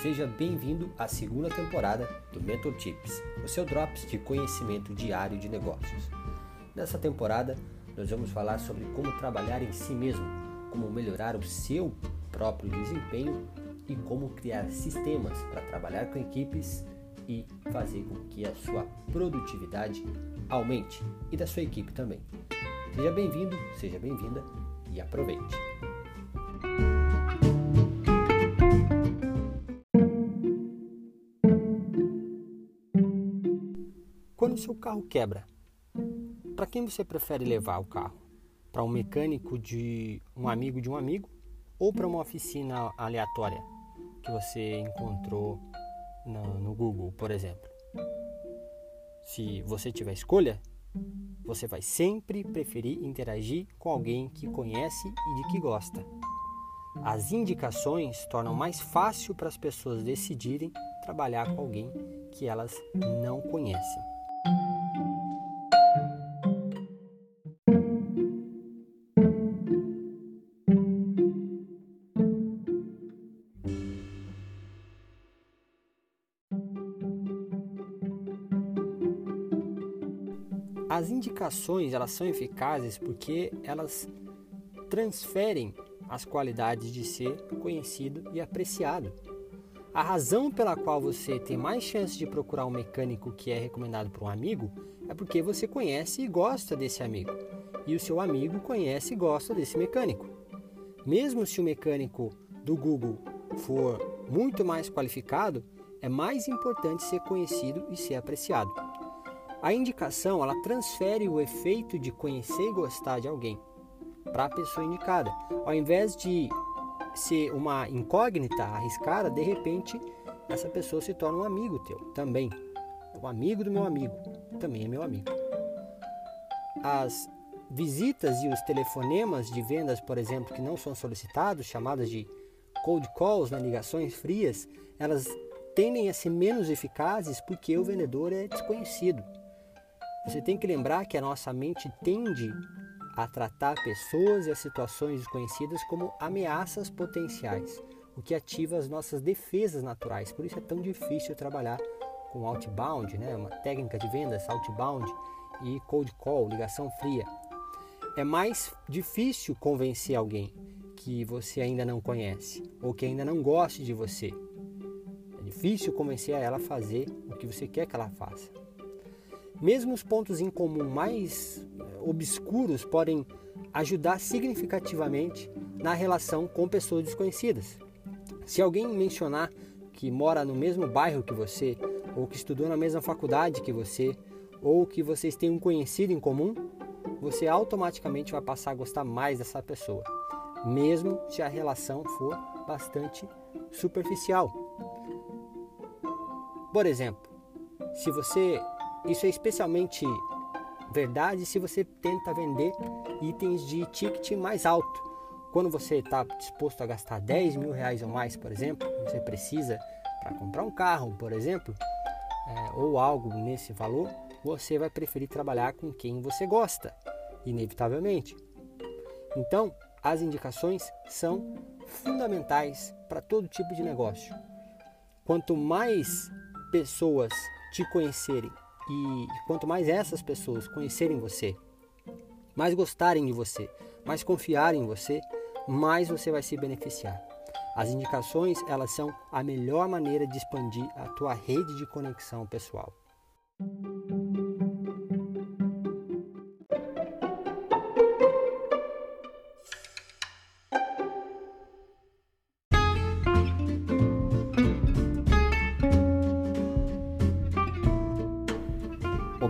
Seja bem-vindo à segunda temporada do Mentor Tips, o seu drops de conhecimento diário de negócios. Nessa temporada, nós vamos falar sobre como trabalhar em si mesmo, como melhorar o seu próprio desempenho e como criar sistemas para trabalhar com equipes e fazer com que a sua produtividade aumente e da sua equipe também. Seja bem-vindo, seja bem-vinda e aproveite! Quando o seu carro quebra, para quem você prefere levar o carro? Para um mecânico de um amigo de um amigo ou para uma oficina aleatória que você encontrou no, no Google, por exemplo? Se você tiver escolha, você vai sempre preferir interagir com alguém que conhece e de que gosta. As indicações tornam mais fácil para as pessoas decidirem trabalhar com alguém que elas não conhecem. As indicações elas são eficazes porque elas transferem as qualidades de ser conhecido e apreciado. A razão pela qual você tem mais chance de procurar um mecânico que é recomendado por um amigo é porque você conhece e gosta desse amigo, e o seu amigo conhece e gosta desse mecânico. Mesmo se o mecânico do Google for muito mais qualificado, é mais importante ser conhecido e ser apreciado. A indicação ela transfere o efeito de conhecer e gostar de alguém para a pessoa indicada. Ao invés de ser uma incógnita arriscada, de repente essa pessoa se torna um amigo teu também. O amigo do meu amigo também é meu amigo. As visitas e os telefonemas de vendas, por exemplo, que não são solicitados, chamadas de cold calls, né, ligações frias, elas tendem a ser menos eficazes porque o vendedor é desconhecido. Você tem que lembrar que a nossa mente tende a tratar pessoas e as situações desconhecidas como ameaças potenciais, o que ativa as nossas defesas naturais. Por isso é tão difícil trabalhar com outbound, né? uma técnica de vendas outbound e cold call, ligação fria. É mais difícil convencer alguém que você ainda não conhece ou que ainda não goste de você. É difícil convencer ela a fazer o que você quer que ela faça. Mesmo os pontos em comum mais eh, obscuros podem ajudar significativamente na relação com pessoas desconhecidas. Se alguém mencionar que mora no mesmo bairro que você, ou que estudou na mesma faculdade que você, ou que vocês têm um conhecido em comum, você automaticamente vai passar a gostar mais dessa pessoa, mesmo se a relação for bastante superficial. Por exemplo, se você isso é especialmente verdade se você tenta vender itens de ticket mais alto. Quando você está disposto a gastar 10 mil reais ou mais, por exemplo, você precisa para comprar um carro, por exemplo, é, ou algo nesse valor, você vai preferir trabalhar com quem você gosta, inevitavelmente. Então, as indicações são fundamentais para todo tipo de negócio. Quanto mais pessoas te conhecerem e quanto mais essas pessoas conhecerem você, mais gostarem de você, mais confiarem em você, mais você vai se beneficiar. As indicações, elas são a melhor maneira de expandir a tua rede de conexão pessoal.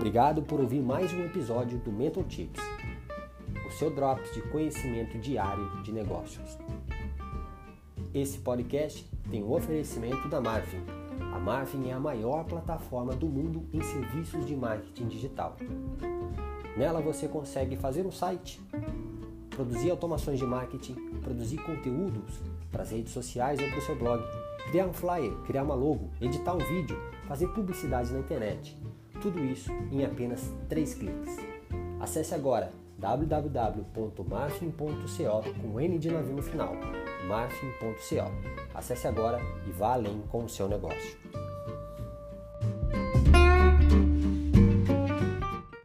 Obrigado por ouvir mais um episódio do Mentor Tips, o seu drops de conhecimento diário de negócios. Esse podcast tem um oferecimento da Marvin. A Marvin é a maior plataforma do mundo em serviços de marketing digital. Nela você consegue fazer um site, produzir automações de marketing, produzir conteúdos para as redes sociais ou para o seu blog, criar um flyer, criar uma logo, editar um vídeo, fazer publicidade na internet tudo isso em apenas 3 cliques. Acesse agora www.marfin.co com N de navio no final, marfin.co. Acesse agora e vá além com o seu negócio.